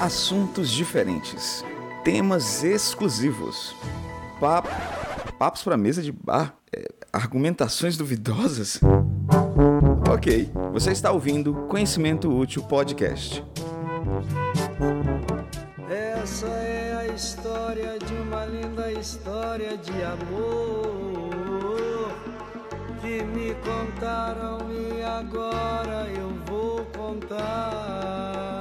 Assuntos diferentes, temas exclusivos, papo, papos para mesa de bar, é, argumentações duvidosas. Ok, você está ouvindo Conhecimento Útil Podcast. Essa é a história de uma linda história de amor que me contaram e agora eu vou contar.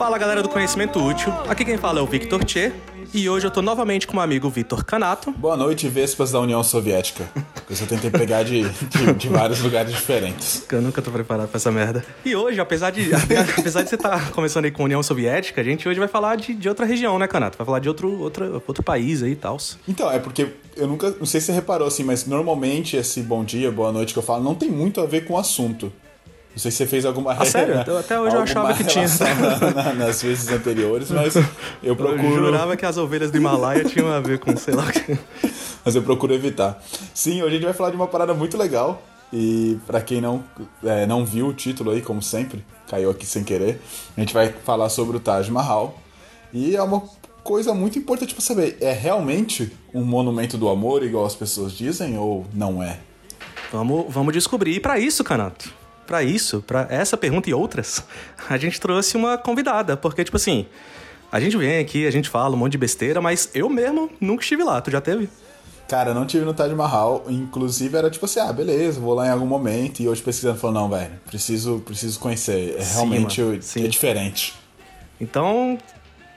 Fala galera do Conhecimento Útil, aqui quem fala é o Victor Tchê e hoje eu tô novamente com o meu amigo Vitor Canato. Boa noite, Vespas da União Soviética. Eu só tentei pegar de, de, de, vários lugares diferentes. Eu nunca tô preparado pra essa merda. E hoje, apesar de, apesar de você estar tá começando aí com a União Soviética, a gente hoje vai falar de, de outra região, né, Canato? Vai falar de outro, outro, outro país aí e tal. Então, é porque eu nunca. Não sei se você reparou assim, mas normalmente esse bom dia, boa noite que eu falo não tem muito a ver com o assunto. Não sei se você fez alguma ah, sério? Até hoje eu achava que tinha. Na, na, nas vezes anteriores, mas eu procuro. Eu jurava que as ovelhas do Himalaia tinham a ver com sei lá. Mas eu procuro evitar. Sim, hoje a gente vai falar de uma parada muito legal. E para quem não, é, não viu o título aí, como sempre, caiu aqui sem querer, a gente vai falar sobre o Taj Mahal. E é uma coisa muito importante para saber: é realmente um monumento do amor, igual as pessoas dizem, ou não é? Vamos, vamos descobrir. E para isso, Canato, para isso, para essa pergunta e outras, a gente trouxe uma convidada, porque, tipo assim, a gente vem aqui, a gente fala um monte de besteira, mas eu mesmo nunca estive lá. Tu já teve? Cara, não tive no Taj Mahal. Inclusive, era tipo assim, ah, beleza, vou lá em algum momento. E hoje pesquisando, falou, não, velho, preciso, preciso conhecer. É realmente sim, é diferente. Então,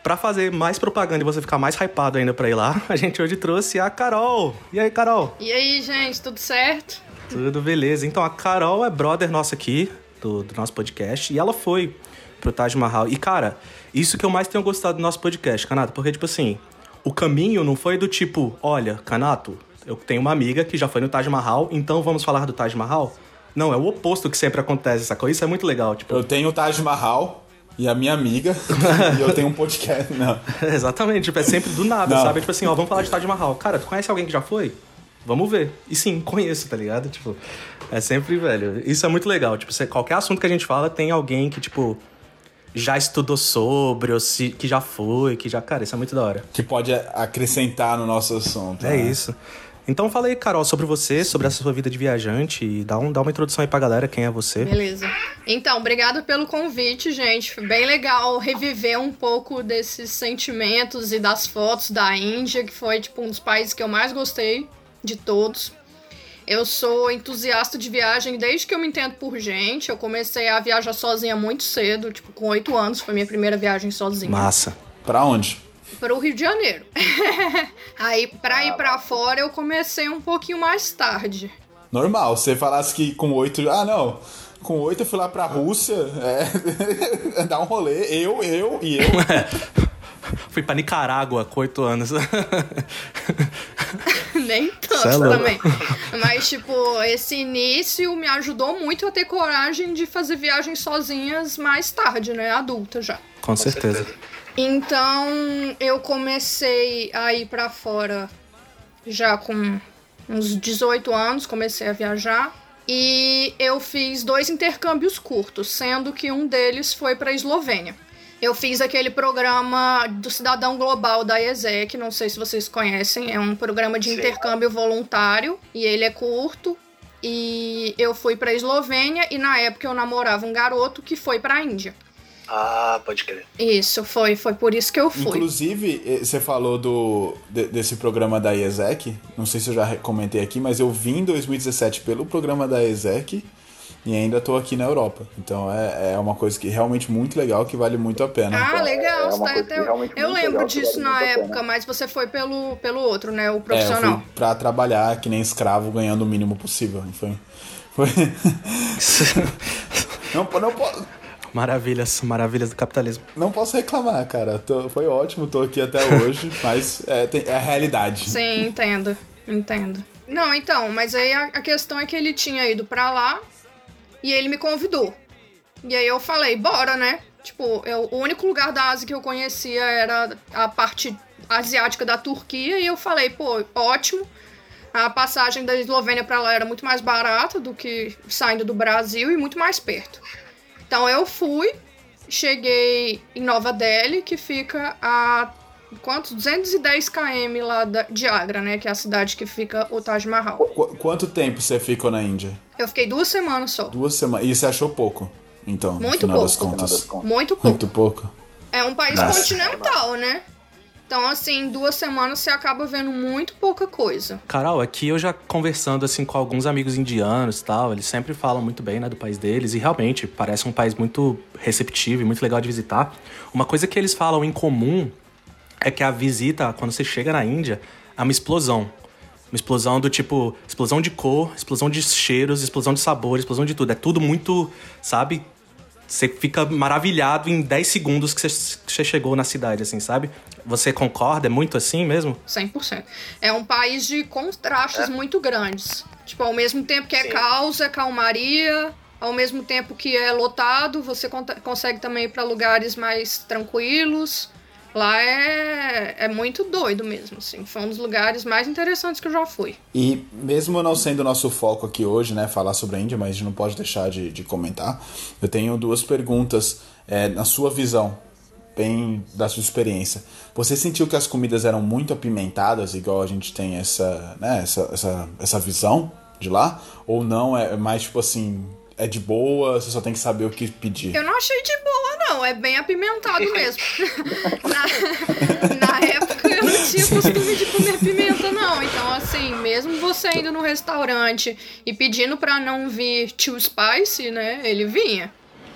para fazer mais propaganda e você ficar mais hypado ainda pra ir lá, a gente hoje trouxe a Carol. E aí, Carol? E aí, gente, tudo certo? Tudo beleza. Então, a Carol é brother nossa aqui, do, do nosso podcast, e ela foi pro Taj Mahal. E, cara, isso que eu mais tenho gostado do nosso podcast, Canato, porque, tipo assim, o caminho não foi do tipo, olha, Canato, eu tenho uma amiga que já foi no Taj Mahal, então vamos falar do Taj Mahal? Não, é o oposto que sempre acontece, sacou? Isso é muito legal, tipo... Eu tenho o Taj Mahal, e a minha amiga, e eu tenho um podcast, não. Exatamente, tipo, é sempre do nada, não. sabe? Tipo assim, ó, vamos falar de Taj Mahal. Cara, tu conhece alguém que já foi? Vamos ver. E sim, conheço, tá ligado? Tipo, é sempre, velho. Isso é muito legal. Tipo, qualquer assunto que a gente fala tem alguém que, tipo, já estudou sobre, ou se, que já foi, que já. Cara, isso é muito da hora. Que pode acrescentar no nosso assunto. É né? isso. Então fala aí, Carol, sobre você, sobre essa sua vida de viajante e dá, um, dá uma introdução aí pra galera, quem é você. Beleza. Então, obrigado pelo convite, gente. Foi bem legal reviver um pouco desses sentimentos e das fotos da Índia, que foi, tipo, um dos países que eu mais gostei de todos. Eu sou entusiasta de viagem desde que eu me entendo por gente. Eu comecei a viajar sozinha muito cedo, tipo, com oito anos, foi minha primeira viagem sozinha. Massa. Pra onde? Para o Rio de Janeiro. Aí, pra ir pra fora, eu comecei um pouquinho mais tarde. Normal, você falasse que com oito. Ah, não. Com oito eu fui lá pra Rússia, é, dar um rolê, eu, eu e eu. Fui pra Nicarágua com oito anos. Nem tanto é também. Mas, tipo, esse início me ajudou muito a ter coragem de fazer viagens sozinhas mais tarde, né? Adulta já. Com certeza. Então, eu comecei a ir para fora já com uns 18 anos, comecei a viajar. E eu fiz dois intercâmbios curtos, sendo que um deles foi para Eslovênia. Eu fiz aquele programa do Cidadão Global da ESEC, não sei se vocês conhecem, é um programa de Sim. intercâmbio voluntário e ele é curto. E eu fui para Eslovênia e na época eu namorava um garoto que foi para a Índia. Ah, pode crer. Isso, foi, foi por isso que eu fui. Inclusive, eh, você falou do, de, desse programa da ESEC, não sei se eu já comentei aqui, mas eu vim em 2017 pelo programa da ESEC e ainda estou aqui na Europa. Então é, é uma coisa que realmente muito legal, que vale muito a pena. Ah, legal. É tá até... Eu lembro disso vale na época, mas você foi pelo, pelo outro, né? O profissional. É, eu fui pra trabalhar que nem escravo, ganhando o mínimo possível. Foi. foi... não, não posso. Maravilhas, maravilhas do capitalismo. Não posso reclamar, cara. Tô, foi ótimo, tô aqui até hoje, mas é, tem, é a realidade. Sim, entendo, entendo. Não, então, mas aí a, a questão é que ele tinha ido para lá, e ele me convidou. E aí eu falei, bora, né? Tipo, eu, o único lugar da Ásia que eu conhecia era a parte asiática da Turquia. E eu falei, pô, ótimo. A passagem da Eslovênia para lá era muito mais barata do que saindo do Brasil e muito mais perto. Então eu fui cheguei em Nova Delhi, que fica a quantos? 210 km lá de Agra, né? Que é a cidade que fica o Taj Mahal. Qu quanto tempo você ficou na Índia? Eu fiquei duas semanas só. Duas semanas. E você achou pouco? Então, Muito no final pouco. das contas. Muito pouco. Muito pouco. É um país Nossa. continental, né? Então, assim, em duas semanas você acaba vendo muito pouca coisa. Carol, aqui eu já conversando assim com alguns amigos indianos e tal, eles sempre falam muito bem, né, do país deles e realmente parece um país muito receptivo e muito legal de visitar. Uma coisa que eles falam em comum é que a visita, quando você chega na Índia, é uma explosão. Uma explosão do tipo, explosão de cor, explosão de cheiros, explosão de sabor, explosão de tudo. É tudo muito, sabe? Você fica maravilhado em 10 segundos que você, chegou na cidade, assim, sabe? Você concorda? É muito assim mesmo? 100%. É um país de contrastes muito grandes. Tipo, ao mesmo tempo que é Sim. caos, é calmaria. Ao mesmo tempo que é lotado, você consegue também ir pra lugares mais tranquilos. Lá é, é muito doido mesmo, assim. Foi um dos lugares mais interessantes que eu já fui. E mesmo não sendo nosso foco aqui hoje, né, falar sobre a Índia, mas a gente não pode deixar de, de comentar, eu tenho duas perguntas é, na sua visão, bem da sua experiência. Você sentiu que as comidas eram muito apimentadas, igual a gente tem essa, né, essa, essa, essa visão de lá? Ou não, é mais tipo assim, é de boa, você só tem que saber o que pedir? Eu não achei de boa, não. É bem apimentado mesmo. na, na época eu não tinha costume de comer pimenta, não. Então, assim, mesmo você indo no restaurante e pedindo pra não vir too spicy, né? Ele vinha.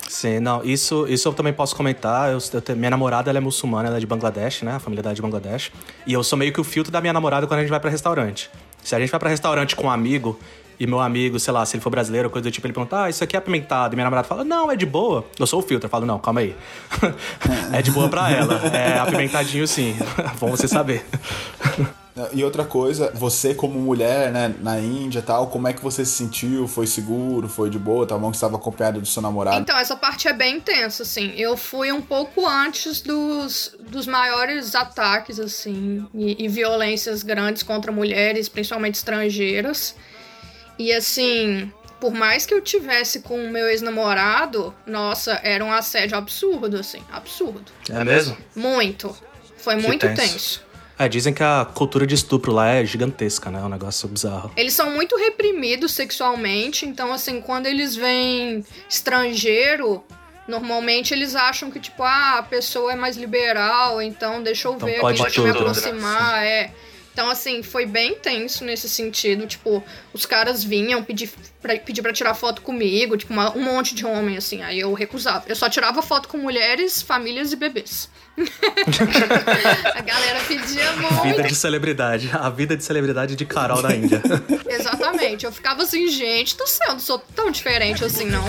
Sim, não, isso, isso eu também posso comentar. Eu, eu minha namorada ela é muçulmana, ela é de Bangladesh, né? A família dela é de Bangladesh. E eu sou meio que o filtro da minha namorada quando a gente vai pra restaurante. Se a gente vai pra restaurante com um amigo e meu amigo, sei lá, se ele for brasileiro ou coisa do tipo, ele pergunta, ah, isso aqui é apimentado. E minha namorada fala, não, é de boa. Eu sou o filtro, eu falo, não, calma aí. é de boa pra ela. É apimentadinho sim. Bom você saber. E outra coisa, você como mulher, né, na Índia e tal, como é que você se sentiu? Foi seguro? Foi de boa? Tá bom que você estava acompanhado do seu namorado? Então, essa parte é bem intensa, assim. Eu fui um pouco antes dos, dos maiores ataques, assim, e, e violências grandes contra mulheres, principalmente estrangeiras. E, assim, por mais que eu tivesse com o meu ex-namorado, nossa, era um assédio absurdo, assim, absurdo. É mesmo? Muito. Foi Que muito tenso. tenso. É, dizem que a cultura de estupro lá é gigantesca, né? É um negócio bizarro. Eles são muito reprimidos sexualmente, então assim, quando eles veem estrangeiro, normalmente eles acham que tipo, ah, a pessoa é mais liberal, então deixa eu Então ver pode deixa eu me né? aproximar, é. Então assim, foi bem tenso nesse sentido, tipo, os caras vinham pedir pra, pedir pra tirar foto comigo, tipo, uma- um monte de homem assim, aí eu recusava. Eu só tirava foto com mulheres, famílias e bebês. a galera pedia muito. Vida de celebridade. A vida de celebridade de Carol da Índia. Exatamente. Eu ficava assim, gente, do céu, não sou tão diferente assim, não.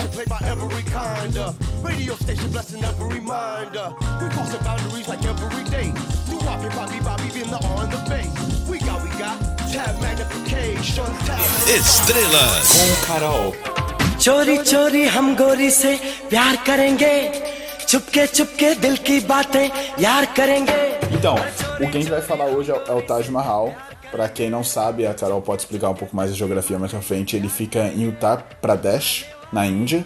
Estrelas. Com Carol. चोरी चोरी हम गोरी से प्यार करेंगे चुपके चुपके दिल की बातें यार करेंगे Então, o que a gente vai falar hoje é o- é o Taj Mahal. Pra quem não sabe, a Carol pode explicar um pouco mais a geografia mais pra frente. Ele fica em Uttar Pradesh, na Índia,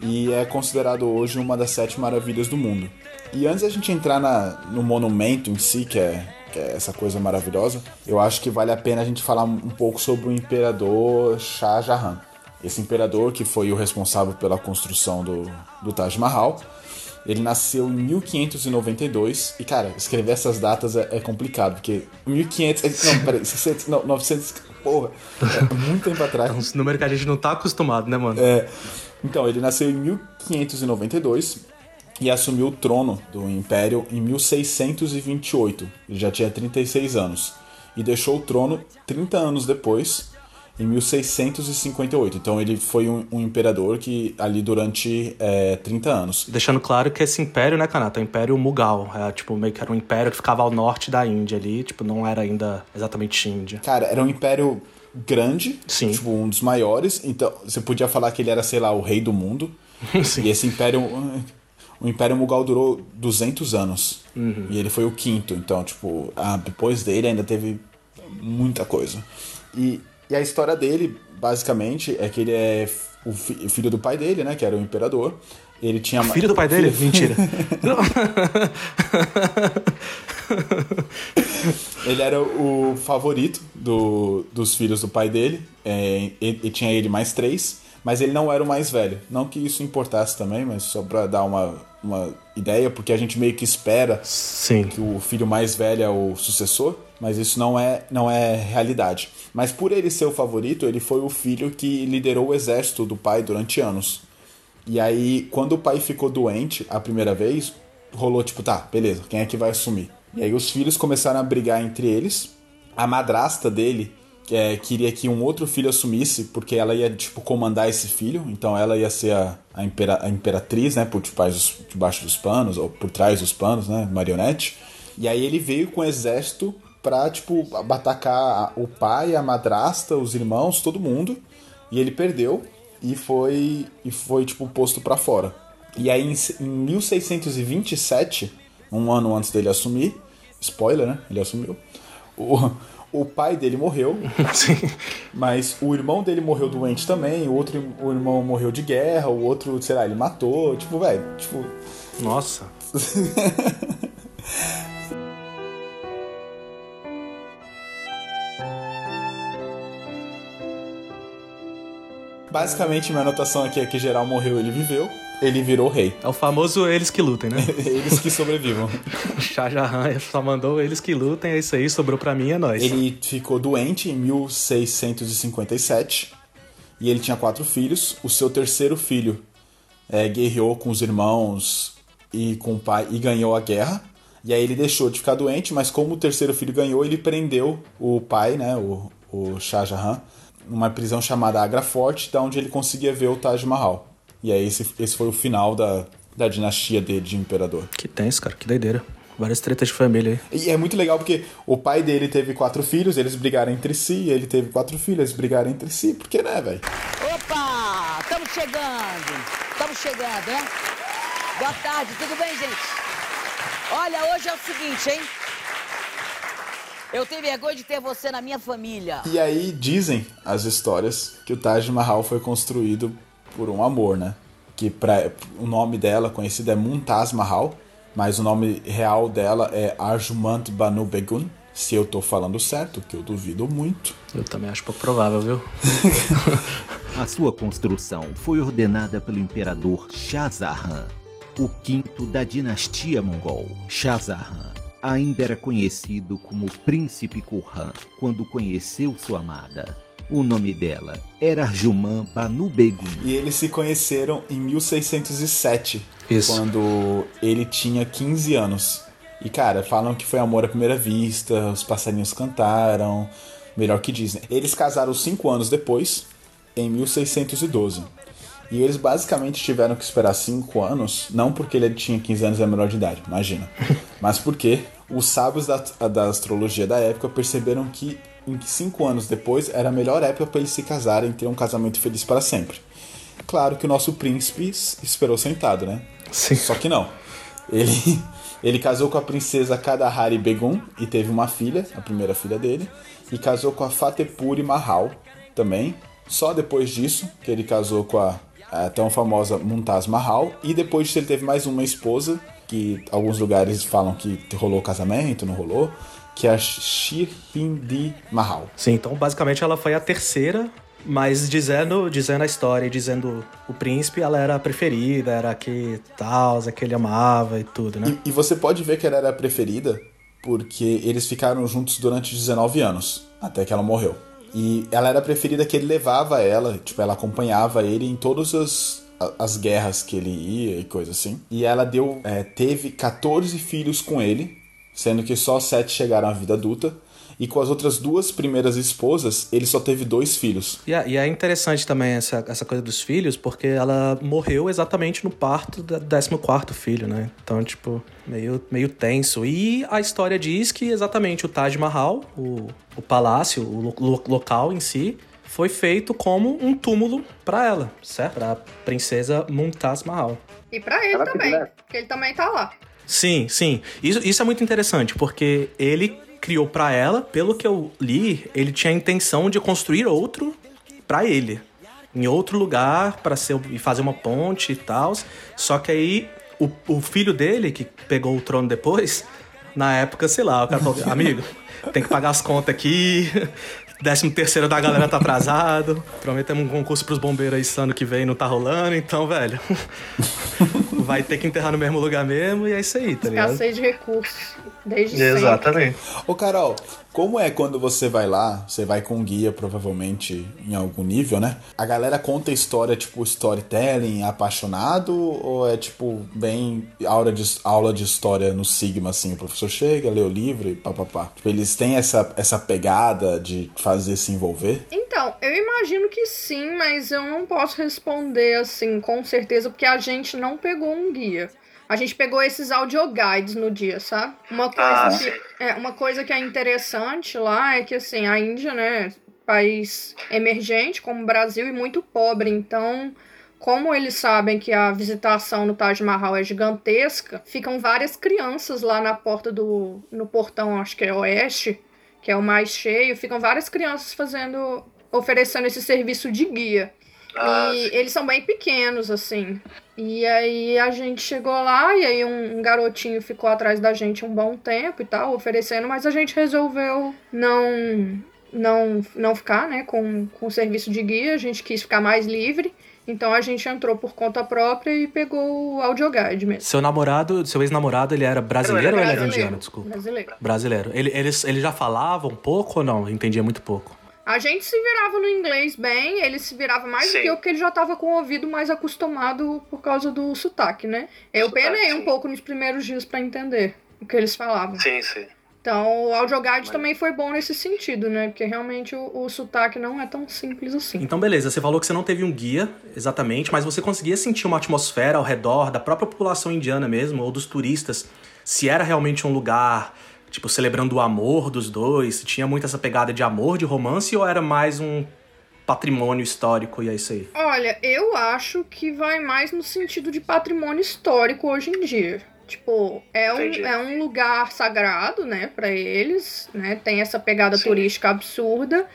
e é considerado hoje uma das sete maravilhas do mundo. E antes da gente entrar na- no monumento em si, que é, que é essa coisa maravilhosa, eu acho que vale a pena a gente falar um pouco sobre o imperador Shah Jahan. Esse imperador que foi o responsável pela construção do, do Taj Mahal. Ele nasceu em 1592 e, cara, escrever essas datas é, é complicado, porque 1500... é- Não, peraí, 600, não, 900... Porra, é muito tempo atrás. Uns números que a gente não tá acostumado, né, mano? É, então, ele nasceu em 1592 e assumiu o trono do Império em 1628. Ele já tinha 36 anos. E deixou o trono 30 anos depois, em 1658. Então ele foi um, um imperador que ali durante é, 30 anos. Deixando claro que esse império, né, Kanata, é o Império Mughal. É, tipo, meio que era um império que ficava ao norte da Índia ali. Tipo, não era ainda exatamente Índia. Cara, era um império grande, Sim. tipo um dos maiores. Então você podia falar que ele era, sei lá, o rei do mundo. Sim. E esse império, o Império Mughal durou 200 anos. Uhum. E ele foi o quinto. Então, tipo, ah, depois dele ainda teve muita coisa. E, e a história dele, basicamente, é que ele é o fi- filho do pai dele, né? Que era o imperador. ele tinha... Filho do pai dele? Mentira. Ele era o favorito do, dos filhos do pai dele. É, e, e tinha ele mais três. Mas ele não era o mais velho. Não que isso importasse também, mas só pra dar uma, uma ideia, porque a gente meio que espera Sim. que o filho mais velho é o sucessor, mas isso não é, não é realidade. Mas por ele ser o favorito, ele foi o filho que liderou o exército do pai durante anos. E aí, quando o pai ficou doente a primeira vez, rolou tipo, tá, beleza, quem é que vai assumir? E aí os filhos começaram a brigar entre eles. A madrasta dele é, queria que um outro filho assumisse, porque ela ia, tipo, comandar esse filho. Então ela ia ser a, a, impera, a imperatriz, né, por debaixo, debaixo dos panos, ou por trás dos panos, né, marionete. E aí ele veio com o exército pra, tipo, atacar o pai, a madrasta, os irmãos, todo mundo. E ele perdeu e foi, e foi tipo, posto pra fora. E aí em, em 1627, um ano antes dele assumir, spoiler, né? Ele assumiu. O, o pai dele morreu, Sim. mas o irmão dele morreu doente também, o outro o irmão morreu de guerra, o outro, sei lá, ele matou, tipo, velho, tipo, Nossa. basicamente minha anotação aqui é que geral morreu, ele viveu, ele virou rei. É o famoso eles que lutem, né? Eles que sobrevivam. Shah Jahan só mandou eles que lutem, é isso aí, sobrou pra mim, é nóis. Ele ficou doente em 1657 e ele tinha quatro filhos. O seu terceiro filho é, guerreou com os irmãos e com o pai e ganhou a guerra. E aí ele deixou de ficar doente, mas como o terceiro filho ganhou, ele prendeu o pai, né, o, o Shah Jahan, numa prisão chamada Agra Forte, da onde ele conseguia ver o Taj Mahal. E aí esse, esse foi o final da, da dinastia dele de imperador. Que tenso, cara, que doideira. Várias tretas de família aí. E é muito legal porque o pai dele teve quatro filhos, eles brigaram entre si, ele teve quatro filhos, eles brigaram entre si, porque né, velho? Opa! Estamos chegando! Estamos chegando, né? Boa tarde, tudo bem, gente? Olha, hoje é o seguinte, hein? Eu tenho vergonha de ter você na minha família. E aí dizem as histórias que o Taj Mahal foi construído por um amor, né? Que pra, o nome dela conhecido é Mumtaz Mahal, mas o nome real dela é Arjumant Banu Begun. Se eu tô falando certo, que eu duvido muito. Eu também acho pouco provável, viu? A sua construção foi ordenada pelo imperador Shah Jahan, o quinto da dinastia mongol. Shah Jahan ainda era conhecido como Príncipe Kurhan quando conheceu sua amada. O nome dela era Arjuman Banu Begun. E eles se conheceram em 1607, Isso. quando ele tinha 15 anos. E cara, falam que foi amor à primeira vista, os passarinhos cantaram, melhor que Disney. Eles casaram cinco anos depois, em 1612. E eles basicamente tiveram que esperar 5 anos, não porque ele tinha 15 anos e era menor de idade, imagina. mas porque os sábios da, da astrologia da época perceberam que em 5 anos depois era a melhor época para eles se casarem e ter um casamento feliz para sempre. Claro que o nosso príncipe esperou sentado, né? Sim. Só que não. Ele, ele casou com a princesa Kadahari Begum e teve uma filha, a primeira filha dele, e casou com a Fatehpuri Mahal também. Só depois disso que ele casou com a, a tão famosa Mumtaz Mahal e depois disso ele teve mais uma esposa que alguns lugares falam que rolou casamento, não rolou, que é a Shirhindi Mahal. Sim, então basicamente ela foi a terceira, mas dizendo, dizendo a história e dizendo o príncipe, ela era a preferida, era a que tal, a que ele amava e tudo, né? E, e você pode ver que ela era a preferida porque eles ficaram juntos durante 19 anos, até que ela morreu. E ela era a preferida que ele levava ela, tipo, ela acompanhava ele em todas as, as guerras que ele ia e coisa assim. E ela deu, é, teve 14 filhos com ele, sendo que só sete chegaram à vida adulta. E com as outras duas primeiras esposas, ele só teve dois filhos. E é, e é interessante também essa, essa coisa dos filhos, porque ela morreu exatamente no parto do 14 filho, né? Então, tipo, meio, meio tenso. E a história diz que exatamente o Taj Mahal, o, o palácio, o lo- lo- local em si, foi feito como um túmulo pra ela, certo? Pra princesa Mumtaz Mahal. E pra ele também, porque ele também tá lá. Sim, sim. Isso, isso é muito interessante, porque ele criou pra ela, pelo que eu li, ele tinha a intenção de construir outro pra ele. em outro lugar para ser e fazer uma ponte e tal. Só que aí o, o filho dele, que pegou o trono depois, na época, sei lá, o cara falou, amigo, tem que pagar as contas aqui, Décimo terceiro da galera tá atrasado. Prometemos um concurso pros bombeiros aí esse ano que vem não tá rolando, então, velho. vai ter que enterrar no mesmo lugar mesmo e é isso aí, tá ligado? Escassez de recursos. Desde Exatamente. Ô, Carol, como é quando você vai lá, você vai com um guia, provavelmente em algum nível, né? A galera conta história, tipo, storytelling, apaixonado, ou é, tipo, bem aula de, aula de história no Sigma, assim? O professor chega, lê o livro e papapá. Tipo, eles têm essa, essa pegada de fazer se envolver? Então, eu imagino que sim, mas eu não posso responder assim com certeza, porque a gente não pegou um guia. A gente pegou esses audioguides no dia, sabe? Uma coisa, Ah, que, é, uma coisa que é interessante lá é que, assim, a Índia, né, país emergente como o Brasil e muito pobre, então, como eles sabem que a visitação no Taj Mahal é gigantesca, ficam várias crianças lá na porta do, no portão, acho que é oeste, que é o mais cheio, ficam várias crianças fazendo, oferecendo esse serviço de guia. Ah, e eles são bem pequenos, assim. E aí a gente chegou lá e aí um, um garotinho ficou atrás da gente um bom tempo e tal, oferecendo, mas a gente resolveu não não não ficar, né, com, com o serviço de guia, a gente quis ficar mais livre. Então a gente entrou por conta própria e pegou o audioguide mesmo. Seu namorado, seu ex-namorado, ele era brasileiro ou ele era Brasileiro. indiano? Desculpa. Brasileiro. Brasileiro. Ele, eles, ele já falava um pouco ou não? Entendia muito pouco. A gente se virava no inglês bem, ele se virava mais do Sim. que eu, porque ele já tava com o ouvido mais acostumado por causa do sotaque, né? Eu Sotaque, penei um sim. pouco nos primeiros dias pra entender o que eles falavam. Sim, sim. Então, o audioguide também foi bom nesse sentido, né? Porque realmente o, o sotaque não é tão simples assim. Então, beleza, você falou que você não teve um guia, exatamente, mas você conseguia sentir uma atmosfera ao redor da própria população indiana mesmo, ou dos turistas, se era realmente um lugar, tipo, celebrando o amor dos dois, se tinha muito essa pegada de amor, de romance, ou era mais um patrimônio histórico e é isso aí? Olha, eu acho que vai mais no sentido de patrimônio histórico hoje em dia. Tipo, é um, é um lugar sagrado, né, pra eles, né? Tem essa pegada Sim. turística absurda.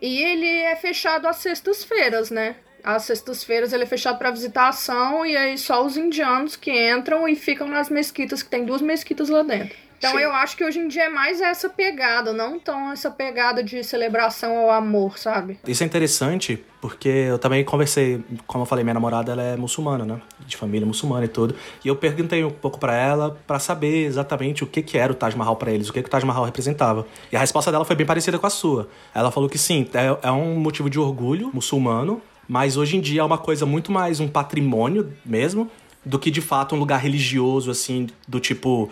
E ele é fechado às sextas-feiras, né? Às sextas-feiras ele é fechado pra visitação e aí só os indianos que entram e ficam nas mesquitas, que tem duas mesquitas lá dentro. Então Sim. eu acho que hoje em dia é mais essa pegada, não tão essa pegada de celebração ao amor, sabe? Isso é interessante porque eu também conversei, como eu falei, minha namorada ela é muçulmana, né? De família muçulmana e tudo. E eu perguntei um pouco pra ela pra saber exatamente o que que era o Taj Mahal pra eles, o que que o Taj Mahal representava. E a resposta dela foi bem parecida com a sua. Ela falou que sim, é, é um motivo de orgulho muçulmano, mas hoje em dia é uma coisa muito mais um patrimônio mesmo do que de fato um lugar religioso, assim, do tipo,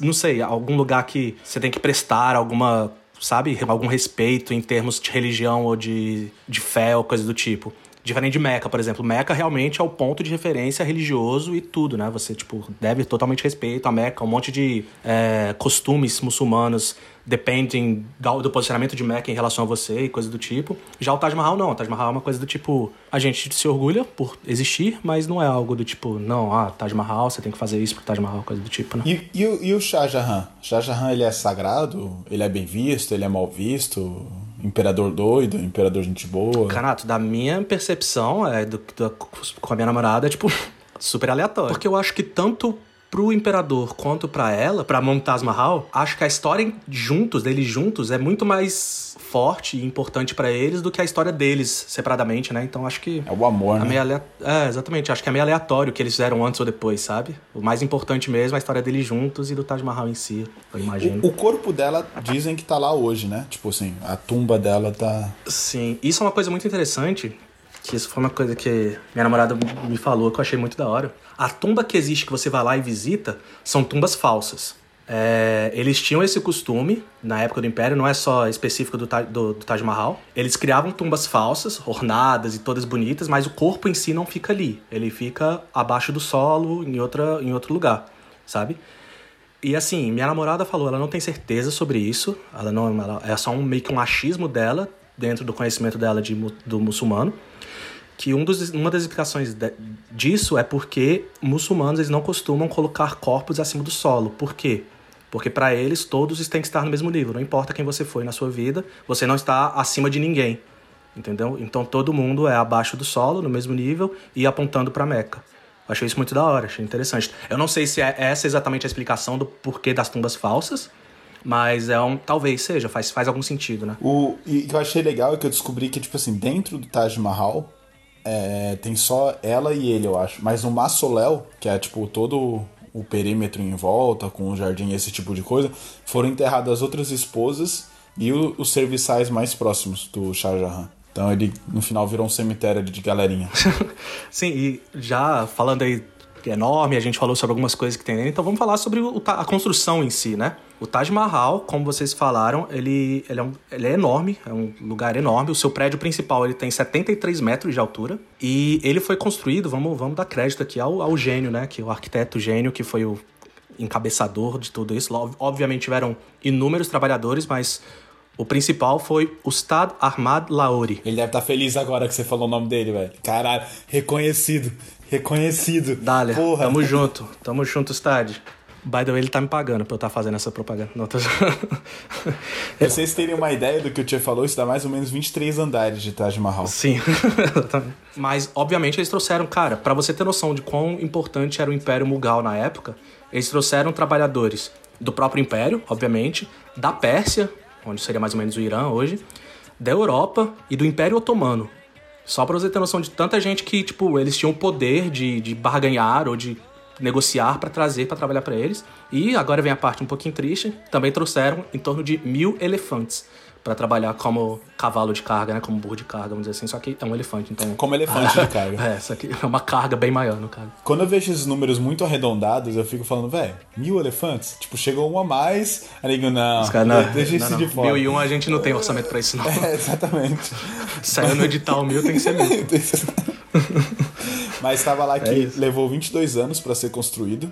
não sei, algum lugar que você tem que prestar alguma, sabe, algum respeito em termos de religião ou de, de fé ou coisa do tipo. Diferente de Meca, por exemplo. Meca realmente é o ponto de referência religioso e tudo, né? Você, tipo, deve totalmente respeito a Meca, um monte de é, costumes muçulmanos dependem do posicionamento de Meca em relação a você e coisa do tipo. Já o Taj Mahal não. O Taj Mahal é uma coisa do tipo, a gente se orgulha por existir, mas não é algo do tipo, não, ah, Taj Mahal, você tem que fazer isso pro Taj Mahal, coisa do tipo, né? E, e, e o Shah Jahan? Shah Jahan, ele é sagrado? Ele é bem visto? Ele é mal visto? Imperador doido? Imperador gente boa? Canato, da minha percepção, é, do, do- com a minha namorada, é tipo, super aleatório. Porque eu acho que tanto pro imperador quanto pra ela, pra Mumtaz Mahal, acho que a história juntos, deles juntos, é muito mais forte e importante pra eles do que a história deles separadamente, né? Então acho que. É o amor, É, né? alea- é, exatamente. Acho que é meio aleatório o que eles fizeram antes ou depois, sabe? O mais importante mesmo é a história deles juntos e do Taj Mahal em si, eu imagino. O, o corpo dela dizem que tá lá hoje, né? Tipo assim, a tumba dela tá. Sim, isso é uma coisa muito interessante, que isso foi uma coisa que minha namorada me falou que eu achei muito da hora. A tumba que existe que você vai lá e visita são tumbas falsas. É, eles tinham esse costume na época do Império, não é só específico do, do, do Taj Mahal. Eles criavam tumbas falsas, ornadas e todas bonitas, mas o corpo em si não fica ali. Ele fica abaixo do solo, em, outra, em outro lugar, sabe? E assim, minha namorada falou, ela não tem certeza sobre isso, ela não, ela, é só um, meio que um achismo dela, dentro do conhecimento dela de, do muçulmano, que um dos, uma das explicações de- disso é porque muçulmanos eles não costumam colocar corpos acima do solo. Por quê? Porque para eles todos têm que estar no mesmo nível, não importa quem você foi na sua vida, você não está acima de ninguém. entendeu? Então todo mundo é abaixo do solo, no mesmo nível, e apontando para Meca. Achei isso muito da hora, achei interessante. Eu não sei se é essa exatamente a explicação do porquê das tumbas falsas, mas é um, talvez seja, faz, faz algum sentido, né? O e que eu achei legal é que eu descobri que, tipo assim, dentro do Taj Mahal é, tem só ela e ele, eu acho. Mas no mausoléu, que é tipo todo o perímetro em volta, com o jardim e esse tipo de coisa, foram enterradas outras esposas e o- os serviçais mais próximos do Shah Jahan. Então ele, no final, virou um cemitério de galerinha. Sim, e já falando aí enorme, a gente falou sobre algumas coisas que tem nele, então vamos falar sobre o a construção em si, né? O Taj Mahal, como vocês falaram, ele, ele, é, um- ele é enorme, é um lugar enorme. O seu prédio principal ele tem 73 metros de altura e ele foi construído, vamos, vamos dar crédito aqui ao, ao gênio, né? Que é o arquiteto gênio que foi o encabeçador de tudo isso. Ob- Obviamente tiveram inúmeros trabalhadores, mas o principal foi Ustad Ahmad Laori. Ele deve estar feliz agora que você falou o nome dele, velho. Caralho, reconhecido. Reconhecido. Dália, Porra. tamo junto. Tamo junto, Stad. By the way, ele tá me pagando pra eu estar fazendo essa propaganda. Não, tô... Pra vocês terem uma ideia do que o Tia falou, isso dá mais ou menos 23 andares de Taj Mahal. Sim, exatamente. Mas, obviamente, eles trouxeram, cara, pra você ter noção de quão importante era o Império Mughal na época, eles trouxeram trabalhadores do próprio Império, obviamente, da Pérsia, onde seria mais ou menos o Irã hoje, da Europa e do Império Otomano. Só pra você ter noção de tanta gente que, tipo, eles tinham o poder de, de barganhar ou de negociar pra trazer pra trabalhar pra eles. E agora vem a parte um pouquinho triste, também trouxeram em torno de mil elefantes pra trabalhar como cavalo de carga, né? Como burro de carga, vamos dizer assim. Só que é um elefante, então... Como elefante de carga. É, só que é uma carga bem maior, no caso. Quando eu vejo esses números muito arredondados, eu fico falando, velho, mil elefantes? Tipo, chegou um a mais. Aí digo, não, Os caras, não, deixa isso de fora. Mil e um a gente não tem orçamento pra isso, não. É, exatamente. Saiu no edital mil, tem que ser mil. Mas estava lá que É levou 22 anos para ser construído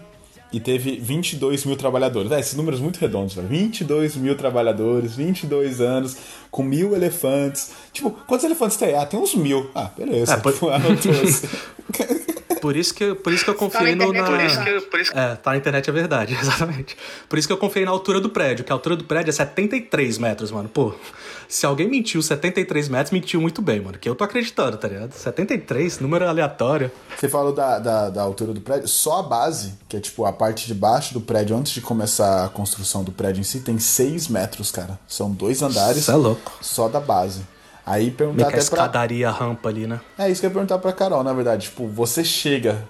e teve 22 mil trabalhadores. Véi, esses números muito redondos, velho. 22 mil trabalhadores, 22 anos, com mil elefantes. Tipo, quantos elefantes tem? Ah, tem uns mil. Ah, beleza. É, assim. Por isso que, por isso que eu confiei na no. internet, na- por isso que- por isso É, tá na internet, é verdade, exatamente. Por isso que eu confiei na altura do prédio, que a altura do prédio é 73 metros, mano. Pô, se alguém mentiu 73 metros, mentiu muito bem, mano. Que eu tô acreditando, tá ligado? 73, número aleatório. Você falou da, da, da altura do prédio. Só a base, que é tipo a parte de baixo do prédio, antes de começar a construção do prédio em si, tem 6 metros, cara. São dois andares Isso é louco. só da base. Aí perguntar Meio que a até pra. escadaria, a rampa ali, né? É isso que eu ia perguntar pra Carol, na verdade. Tipo, você chega,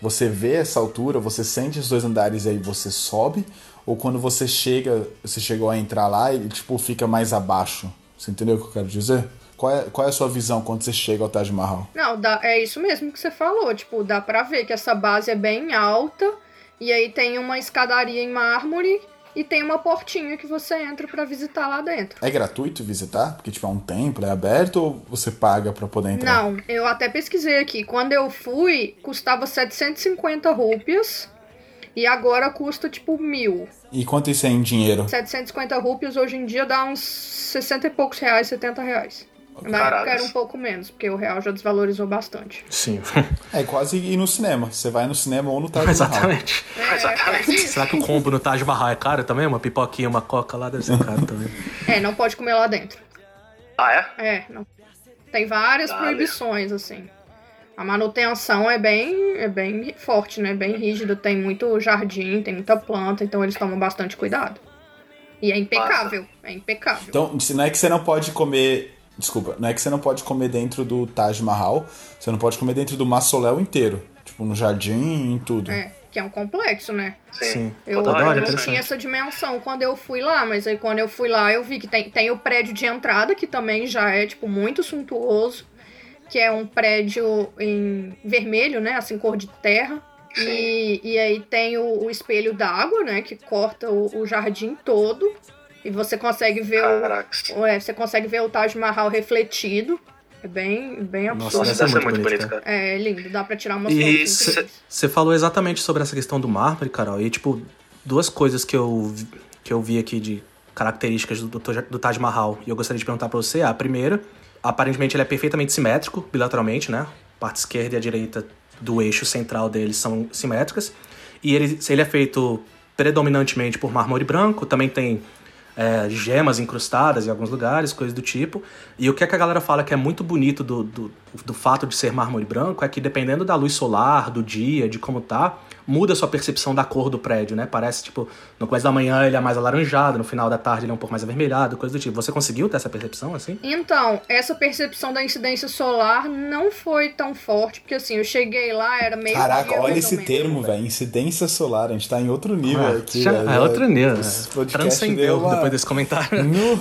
você vê essa altura, você sente os dois andares e aí você sobe? Ou quando você chega, você chegou a entrar lá e tipo fica mais abaixo? Você entendeu o que eu quero dizer? Qual é, qual é a sua visão quando você chega ao Taj Mahal? Não, dá, é isso mesmo que você falou. Tipo, dá pra ver que essa base é bem alta. E aí tem uma escadaria em mármore. E tem uma portinha que você entra pra visitar lá dentro. É gratuito visitar? Porque tipo é um templo, é aberto ou você paga pra poder entrar? Não, eu até pesquisei aqui. Quando eu fui, custava 750 rúpias. E agora custa tipo mil. E quanto isso é em dinheiro? 750 rúpias hoje em dia dá uns 60 e poucos reais, 70 reais. Na época Caralho. era um pouco menos, porque o real já desvalorizou bastante. Sim. É quase ir no cinema. Você vai no cinema ou no Taj Mahal. Exatamente. É, Exatamente. Será que o combo no Taj Mahal é caro também? Uma pipoquinha, uma coca lá deve ser caro também. É, não pode comer lá dentro. Ah, é? É, não. Tem várias Dale. proibições, assim. A manutenção é bem, é bem forte, né? Bem rígida. Tem muito jardim, tem muita planta, então eles tomam bastante cuidado. E é impecável, é impecável. Então, se- não é que você não pode comer. Desculpa, não é que você não pode comer dentro do Taj Mahal, você não pode comer dentro do mausoléu inteiro. Tipo, no jardim, em tudo. É, que é um complexo, né? Sim. Eu, hora, eu não tinha essa dimensão quando eu fui lá, mas aí quando eu fui lá eu vi que tem, tem o prédio de entrada, que também já é, tipo, muito suntuoso, que é um prédio em vermelho, né, assim, cor de terra. E, e aí tem o, o espelho d'água, né, que corta o, o jardim todo. E você consegue ver Caraca. o, é, você consegue ver o Taj Mahal refletido. É bem, bem absurdo. Nossa, deve ser muito muito bonito, cara. É lindo, dá pra tirar E cê- incríveis. Você falou exatamente sobre essa questão do mármore, Carol. E, tipo, duas coisas que eu, vi- que eu vi aqui de características do, do, do Taj Mahal. E eu gostaria de perguntar pra você. A primeira, aparentemente ele é perfeitamente simétrico, bilateralmente, né? A parte esquerda e a direita do eixo central dele são simétricas. E ele, se ele é feito predominantemente por mármore branco, também tem é, gemas incrustadas em alguns lugares, coisas do tipo. E o que, é que a galera fala que é muito bonito do, do, do fato de ser mármore branco é que dependendo da luz solar, do dia, de como tá, muda a sua percepção da cor do prédio, né? Parece, tipo, no começo da manhã ele é mais alaranjado, no final da tarde ele é um pouco mais avermelhado, coisa do tipo. Você conseguiu ter essa percepção, assim? Então, essa percepção da incidência solar não foi tão forte, porque assim, eu cheguei lá, era meio. Caraca, dia, olha esse menos. termo, velho. Incidência solar. A gente tá em outro nível Ah, aqui. já- é outro nível. Né? Transcendeu deu uma- depois desse comentário. Nu.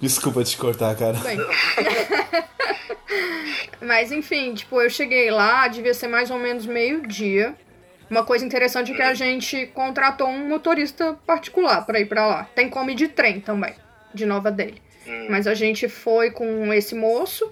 Desculpa te cortar, cara. Bem. Mas enfim, tipo, eu cheguei lá, devia ser mais ou menos meio-dia. Uma coisa interessante é que a gente contratou um motorista particular pra ir pra lá. Tem como ir de trem também, de Nova Delhi. Mas a gente foi com esse moço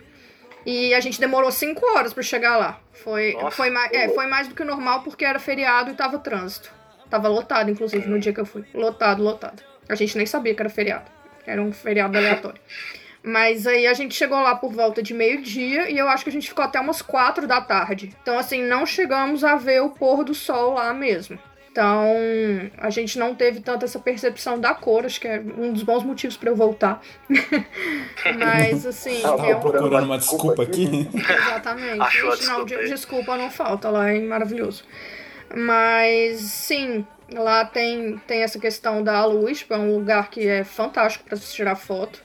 e a gente demorou cinco horas pra chegar lá. Foi, Nossa, foi, mais, é, foi mais do que o normal porque era feriado e tava trânsito. Tava lotado, inclusive, no dia que eu fui. Lotado, lotado. A gente nem sabia que era feriado. Era um feriado aleatório. Mas aí a gente chegou lá por volta de meio-dia e eu acho que a gente ficou até umas quatro da tarde. Então, assim, não chegamos a ver o pôr do sol lá mesmo. Então, a gente não teve tanto essa percepção da cor, acho que é um dos bons motivos pra eu voltar. Mas, assim, Tava é um- procurando uma desculpa aqui. Exatamente. Achou a Gente, não, desculpa de- desculpa não falta, lá é maravilhoso. Mas sim, lá tem, tem essa questão da luz, tipo, é um lugar que é fantástico para se tirar foto.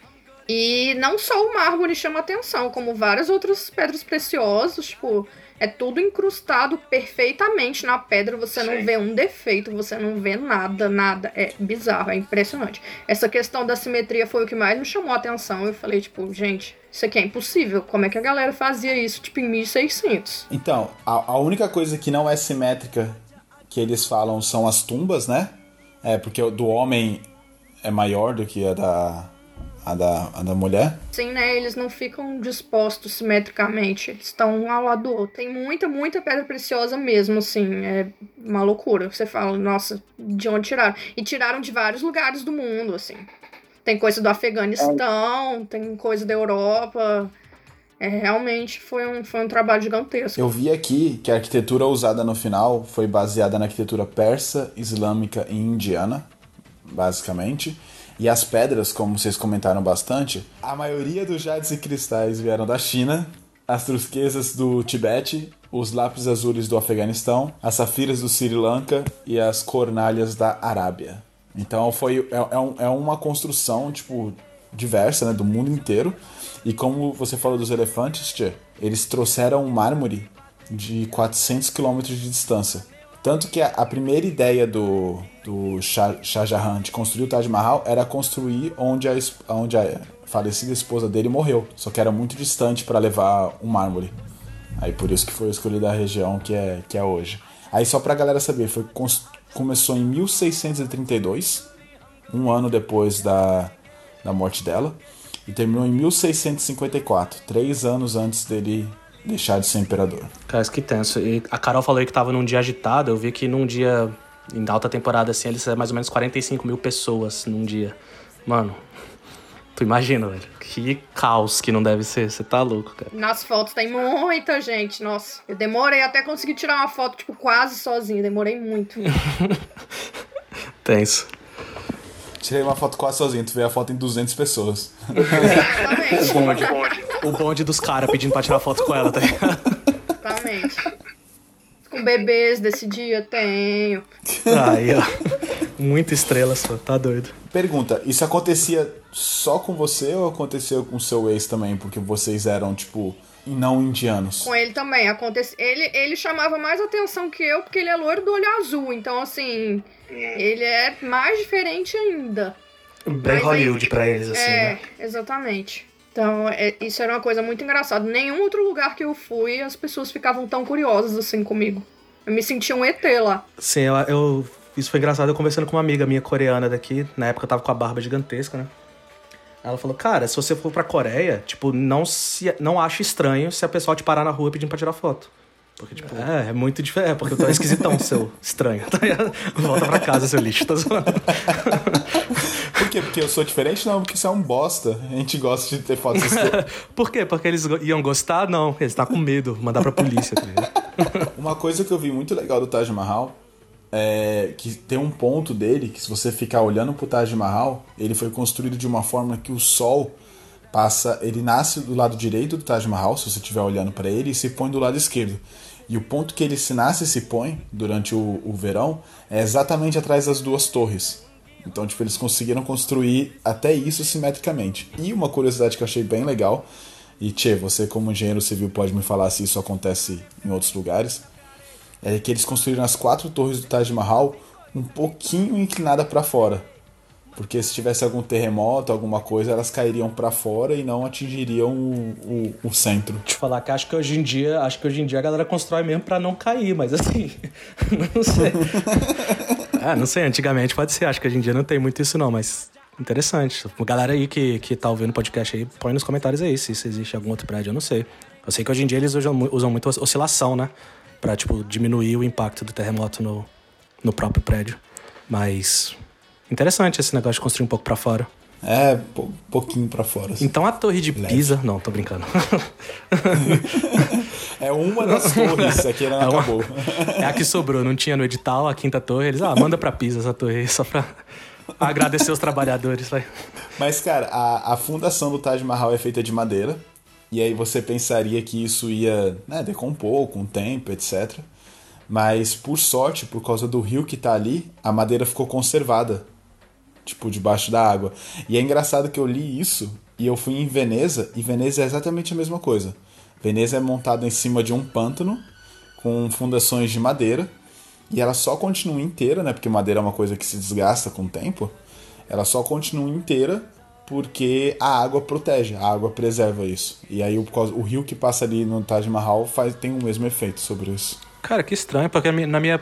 E não só o mármore chama atenção, como várias outras pedras preciosas, tipo, é tudo incrustado perfeitamente na pedra, você não Sim. vê um defeito, você não vê nada, nada. É bizarro, é impressionante. Essa questão da simetria foi o que mais me chamou a atenção. Eu falei, tipo, gente, isso aqui é impossível. Como é que a galera fazia isso, tipo, em 1600? Então, a, a única coisa que não é simétrica que eles falam são as tumbas, né? É, porque o do homem é maior do que a da, a da, a da mulher. Sim, né? Eles não ficam dispostos simetricamente. Eles estão um ao lado do outro. Tem muita, muita pedra preciosa mesmo, assim. É uma loucura. Você fala, nossa, de onde tiraram? E tiraram de vários lugares do mundo, assim. Tem coisa do Afeganistão, tem coisa da Europa. É, realmente foi um, foi um trabalho gigantesco. Eu vi aqui que a arquitetura usada no final foi baseada na arquitetura persa, islâmica e indiana, basicamente. E as pedras, como vocês comentaram bastante, a maioria dos jades e cristais vieram da China, as turquesas do Tibete, os lápis azuis do Afeganistão, as safiras do Sri Lanka e as cornalhas da Arábia. Então foi é, é é uma construção tipo diversa, né, do mundo inteiro. E como você falou dos elefantes, Tchê, eles trouxeram um mármore de 400 quilômetros de distância. Tanto que a, a primeira ideia do, do Shah, Shah Jahan de construir o Taj Mahal era construir onde a, onde a falecida esposa dele morreu. Só que era muito distante para levar um mármore. Aí por isso que foi escolhida a região que é, que é hoje. Aí só pra galera saber, foi, começou em 1632, um ano depois da, da morte dela, e terminou em 1654, três anos antes dele deixar de ser imperador. Cara, isso que tenso. E a Carol falou aí que tava num dia agitado. Eu vi que num dia, em alta temporada, assim, eles é mais ou menos 45 mil pessoas num dia. Mano, tu imagina, velho. Que caos que não deve ser. Você tá louco, cara. Nas fotos tem muita gente, nossa. Eu demorei até conseguir tirar uma foto, tipo, quase sozinha. Demorei muito. Tenso. Tirei uma foto quase sozinho, tu vê a foto em 200 pessoas. Exatamente. Bonde, bonde. O bonde dos caras pedindo pra tirar foto com ela, tá ligado? Exatamente. Com bebês desse dia, tenho. Aí, ó. Muita estrela só, tá doido. Pergunta, isso acontecia só com você ou aconteceu com seu ex também? Porque vocês eram, tipo, não indianos? Com ele também. Acontece... Ele, ele chamava mais atenção que eu, porque ele é loiro do olho azul. Então, assim, ele é mais diferente ainda. Bem Mas Hollywood aí- pra eles, assim, é, né? exatamente. Então, é- isso era uma coisa muito engraçada. Nenhum outro lugar que eu fui, as pessoas ficavam tão curiosas assim comigo. Eu me sentia um ET lá. Sim, eu, eu- Isso foi engraçado, eu conversando com uma amiga minha coreana daqui. Na época eu tava com a barba gigantesca, né? Ela falou, cara, se você for pra Coreia, tipo, não se não acha estranho se a pessoa te parar na rua pedindo pra tirar foto. Porque, tipo, é, é muito diferente. É, porque eu tô esquisitão, seu estranho. tá? Volta pra casa, seu lixo, tá zoando. Por quê? Porque eu sou diferente? Não, porque você é um bosta. A gente gosta de ter fotos escuras. Por quê? Porque eles iam gostar? Não, eles tá com medo. Mandar pra polícia, tá ligado? Uma coisa que eu vi muito legal do Taj Mahal é, que tem um ponto dele que se você ficar olhando pro Taj Mahal, ele foi construído de uma forma que o sol passa, ele nasce do lado direito do Taj Mahal, se você estiver olhando para ele, e se põe do lado esquerdo. E o ponto que ele se nasce e se põe durante o, o verão é exatamente atrás das duas torres. Então, tipo, eles conseguiram construir até isso simetricamente. E uma curiosidade que eu achei bem legal, e Tchê, você como engenheiro civil pode me falar se isso acontece em outros lugares, é que eles construíram as quatro torres do Taj Mahal um pouquinho inclinada para fora. Porque se tivesse algum terremoto, alguma coisa, elas cairiam para fora e não atingiriam o, o, o, centro. Te falar que acho que hoje em dia, acho que hoje em dia a galera constrói mesmo para não cair, mas assim, não sei. Ah, não sei, antigamente pode ser, acho que hoje em dia não tem muito isso não, mas interessante. Galera aí que, que tá ouvindo o podcast aí, põe nos comentários aí se, se existe algum outro prédio, eu não sei. Eu sei que hoje em dia eles usam, usam muito oscilação, né? Pra, tipo, diminuir o impacto do terremoto no, no próprio prédio. Mas Interessante esse negócio de construir um pouco para fora. É, um pouquinho para fora. Assim. Então a torre de Leve. Pisa. Não, tô brincando. é uma das torres, aqui não é uma... acabou. É a que sobrou, não tinha no edital, a quinta torre. Eles, ah, manda pra Pisa essa torre aí, só pra agradecer os trabalhadores. Vai. Mas, cara, a, a fundação do Taj Mahal é feita de madeira. E aí você pensaria que isso ia né, decompor com o tempo, etc. Mas por sorte, por causa do rio que tá ali, a madeira ficou conservada tipo, debaixo da água. E é engraçado que eu li isso e eu fui em Veneza, e Veneza é exatamente a mesma coisa. Veneza é montada em cima de um pântano com fundações de madeira e ela só continua inteira, né? Porque madeira é uma coisa que se desgasta com o tempo. Ela só continua inteira porque a água protege, a água preserva isso. E aí o, o rio que passa ali no Taj Mahal faz, tem o mesmo efeito sobre isso. Cara, que estranho, porque na minha,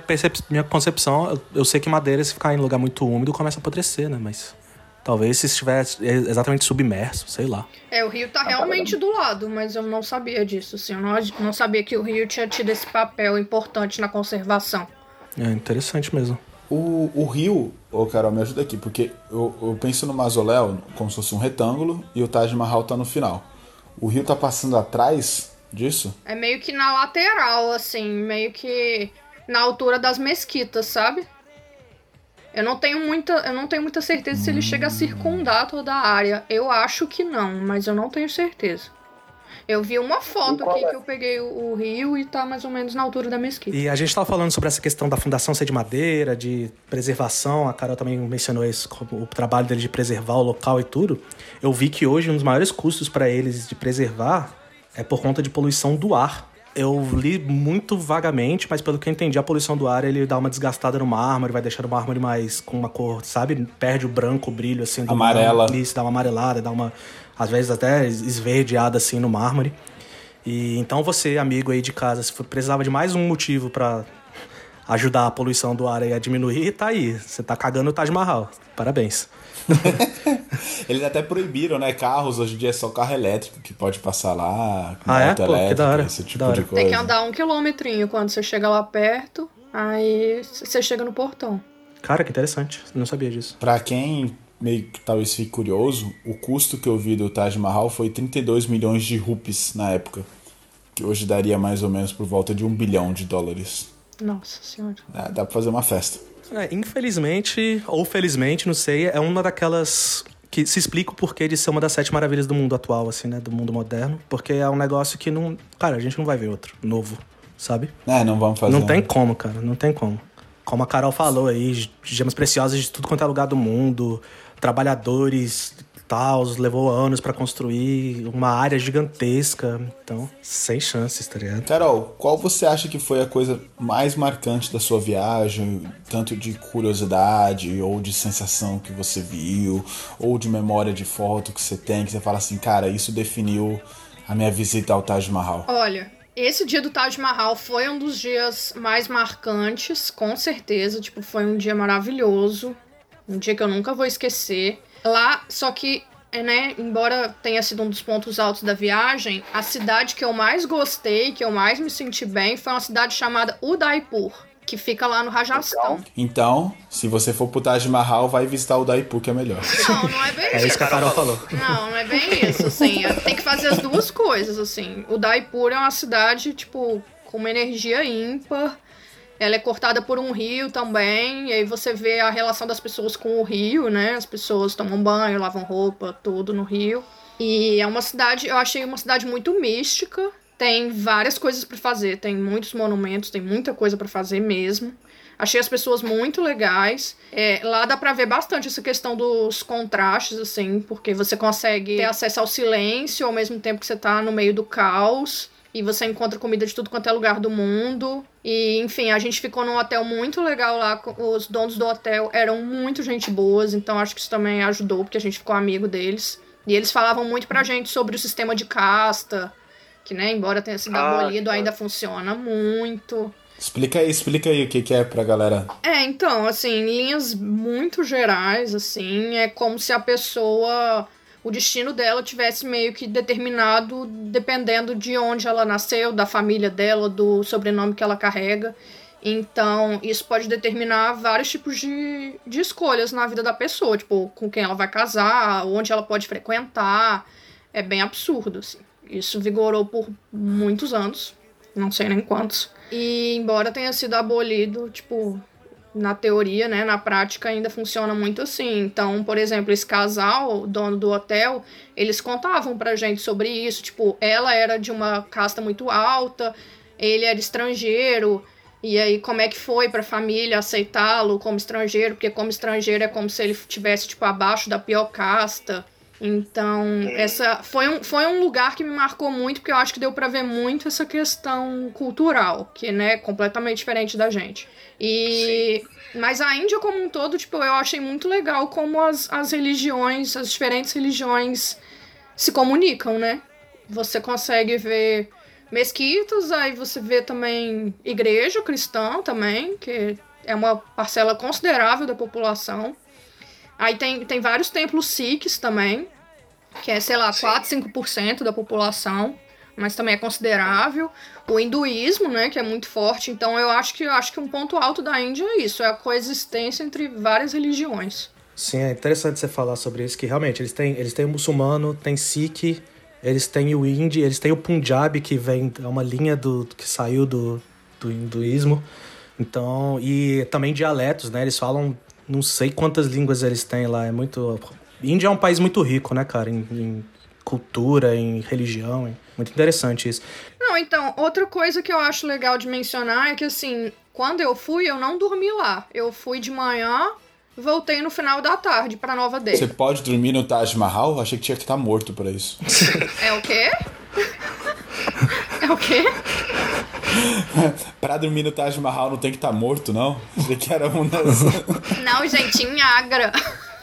minha concepção, eu, eu sei que madeira, se ficar em lugar muito úmido, começa a apodrecer, né? Mas talvez se estiver exatamente submerso, sei lá. É, o rio tá realmente do lado, mas eu não sabia disso, assim. Eu não, não sabia que o rio tinha tido esse papel importante na conservação. É interessante mesmo. O, o rio, ô oh, Carol, me ajuda aqui, porque eu, eu penso no mausoléu como se fosse um retângulo e o Taj Mahal tá no final. O rio tá passando atrás disso? É meio que na lateral, assim, meio que na altura das mesquitas, sabe? Eu não tenho muita, eu não tenho muita certeza hum. se ele chega a circundar toda a área. Eu acho que não, mas eu não tenho certeza. Eu vi uma foto aqui é? que eu peguei o, o, rio e tá mais ou menos na altura da mesquita. E a gente tava falando sobre essa questão da fundação ser de madeira, de preservação. A Carol também mencionou isso, o trabalho dele de preservar o local e tudo. Eu vi que hoje um dos maiores custos para eles de preservar é por conta de poluição do ar. Eu li muito vagamente, mas pelo que eu entendi, a poluição do ar ele dá uma desgastada no mármore, vai deixar o mármore mais com uma cor, sabe? Perde o branco, o brilho assim. Amarela. Isso, dá uma amarelada, dá uma. Às vezes até esverdeada assim no mármore. E então você, amigo aí de casa, se precisava de mais um motivo para ajudar a poluição do ar aí a diminuir, tá aí. Você tá cagando o Taj Mahal. Parabéns. Eles até proibiram, né? Carros, hoje em dia é só carro elétrico que pode passar lá. ah, é? Pô, que da hora. Esse tipo da hora. de coisa. Tem que andar um quilometrinho quando você chega lá perto, aí você chega no portão. Cara, que interessante. Não sabia disso. Pra quem meio que talvez fique curioso, o custo que eu vi do Taj Mahal foi 32 milhões de rupees na época. Que hoje daria mais ou menos por volta de um bilhão de dólares. Nossa senhora. É, dá pra fazer uma festa. É, infelizmente, ou felizmente, não sei, é uma daquelas que se explica o porquê de ser uma das sete maravilhas do mundo atual, assim, né? Do mundo moderno. Porque é um negócio que não. Cara, a gente não vai ver outro novo, sabe? É, não vamos fazer. Não tem como, cara, não tem como. Como a Carol falou aí, gemas preciosas de tudo quanto é lugar do mundo, trabalhadores tal, levou anos para construir uma área gigantesca. Então, sem chances, tá ligado? Carol, qual você acha que foi a coisa mais marcante da sua viagem? Tanto de curiosidade, ou de sensação que você viu, ou de memória de foto que você tem, que você fala assim, cara, isso definiu a minha visita ao Taj Mahal? Olha, esse dia do Taj Mahal foi um dos dias mais marcantes, com certeza. Tipo, foi um dia maravilhoso. Um dia que eu nunca vou esquecer. Lá, só que, é, né, embora tenha sido um dos pontos altos da viagem, a cidade que eu mais gostei, que eu mais me senti bem, foi uma cidade chamada Udaipur. Que fica lá no Rajastão. Então, se você for pro Taj Mahal, vai visitar o Udaipur, que é melhor. Não, não é bem é isso. É isso que a Carol falou. Não, não é bem isso, assim. Tem que fazer as duas coisas, assim. O Udaipur é uma cidade, tipo, com uma energia ímpar ela é cortada por um rio também, e aí você vê a relação das pessoas com o rio, né? As pessoas tomam banho, lavam roupa, tudo no rio. E é uma cidade, eu achei uma cidade muito mística. Tem várias coisas para fazer, tem muitos monumentos, tem muita coisa para fazer mesmo. Achei as pessoas muito legais. É, lá dá pra ver bastante essa questão dos contrastes, assim, porque você consegue ter acesso ao silêncio ao mesmo tempo que você tá no meio do caos. E você encontra comida de tudo quanto é lugar do mundo. E, enfim, a gente ficou num hotel muito legal lá. Os donos do hotel eram muito gente boas, então acho que isso também ajudou, porque a gente ficou amigo deles. E eles falavam muito pra gente sobre o sistema de casta, que, né, embora tenha sido Ah, abolido, tá. ainda funciona muito. Explica aí, explica aí o que, que é pra galera. É, então, assim, em linhas muito gerais, assim, é como se a pessoa, o destino dela tivesse meio que determinado dependendo de onde ela nasceu, da família dela, do sobrenome que ela carrega. Então, isso pode determinar vários tipos de, de escolhas na vida da pessoa, tipo, com quem ela vai casar, onde ela pode frequentar. É bem absurdo, assim. Isso vigorou por muitos anos, não sei nem quantos. E embora tenha sido abolido, tipo, na teoria, né, na prática ainda funciona muito assim. Então, por exemplo, esse casal, dono do hotel, eles contavam pra gente sobre isso, tipo, ela era de uma casta muito alta, ele era estrangeiro, e aí como é que foi pra família aceitá-lo como estrangeiro, porque como estrangeiro é como se ele tivesse tipo abaixo da pior casta. Então, essa foi um, foi um lugar que me marcou muito, porque eu acho que deu pra ver muito essa questão cultural, que né, é completamente diferente da gente. E mas a Índia como um todo, tipo, eu achei muito legal como as, as religiões, as diferentes religiões se comunicam, né? Você consegue ver mesquitas, aí você vê também igreja cristã também, que é uma parcela considerável da população. Aí tem, tem vários templos sikhs também, que é, sei lá, 4, 5% da população, mas também é considerável. O hinduísmo, né, que é muito forte. Então eu acho que eu acho que um ponto alto da Índia é isso, é a coexistência entre várias religiões. Sim, é interessante você falar sobre isso, que realmente eles têm, eles têm o muçulmano, tem Sikh, eles têm o Hindi, eles têm o Punjab, que vem, é uma linha do que saiu do, do hinduísmo. Então, e também dialetos, né? Eles falam, não sei quantas línguas eles têm lá, é muito... Índia é um país muito rico, né, cara, em, em cultura, em religião, é muito interessante isso. Não, então, outra coisa que eu acho legal de mencionar é que, assim, quando eu fui, eu não dormi lá. Eu fui de manhã, voltei no final da tarde pra Nova Delhi. Você pode dormir no Taj Mahal? Achei que tinha que estar morto pra isso. É o quê? é o quê? pra dormir no Taj Mahal não tem que estar morto, não? Achei que era um das... Não, gente, em Agra.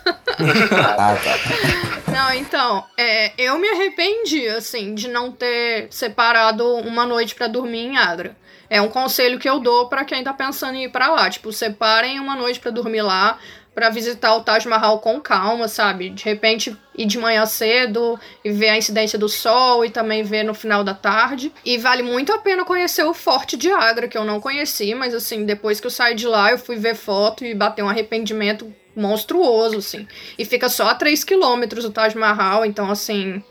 ah, tá. Não, então, é, eu me arrependi, assim, de não ter separado uma noite pra dormir em Agra. É um conselho que eu dou pra quem tá pensando em ir pra lá. Tipo, separem uma noite pra dormir lá, pra visitar o Taj Mahal com calma, sabe? De repente ir de manhã cedo e ver a incidência do sol e também ver no final da tarde. E vale muito a pena conhecer o Forte de Agra, que eu não conheci, mas assim, depois que eu saí de lá, eu fui ver foto e bateu um arrependimento monstruoso, assim. E fica só a 3 quilômetros do Taj Mahal, então assim,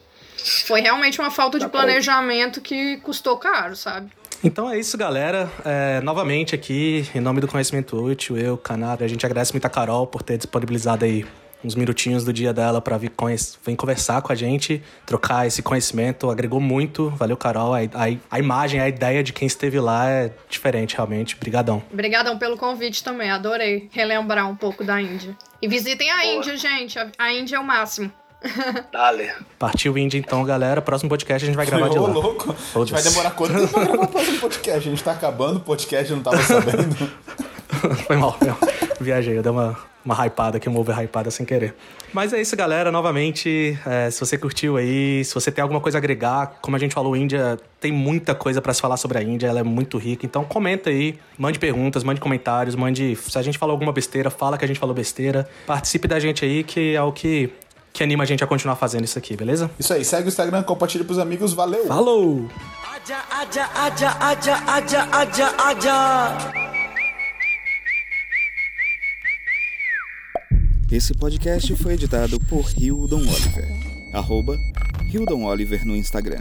foi realmente uma falta de planejamento que custou caro, sabe? Então é isso, galera. É, novamente aqui, em nome do Conhecimento Útil, eu, Canário, a gente agradece muito a Carol por ter disponibilizado aí uns minutinhos do dia dela para vir, vir conversar com a gente, trocar esse conhecimento, agregou muito. Valeu, Carol. A, a, a imagem, a ideia de quem esteve lá é diferente, realmente. Brigadão. Obrigadão pelo convite também, adorei relembrar um pouco da Índia. E visitem a Índia, gente. A, a Índia é o máximo. Dale. Partiu Índia então, galera. Próximo podcast a gente vai gravar de Ô, lá. louco. A gente vai demorar quanto tempo pra gravar o próximo podcast? A gente tá acabando o podcast, eu não tava sabendo. Foi mal, mal. Viajei, eu dei uma, uma hypada aqui, uma over hypada sem querer. Mas é isso, galera. Novamente, é, se você curtiu aí, se você tem alguma coisa a agregar, como a gente falou, Índia tem muita coisa pra se falar sobre a Índia, ela é muito rica. Então comenta aí, mande perguntas, mande comentários, mande. Se a gente falou alguma besteira, fala que a gente falou besteira. Participe da gente aí, que é o que, que anima a gente a continuar fazendo isso aqui, beleza? Isso aí, segue o Instagram, compartilha pros amigos, valeu! Falou! Esse podcast foi editado por Hildon Oliver, arroba Hildon Oliver no Instagram.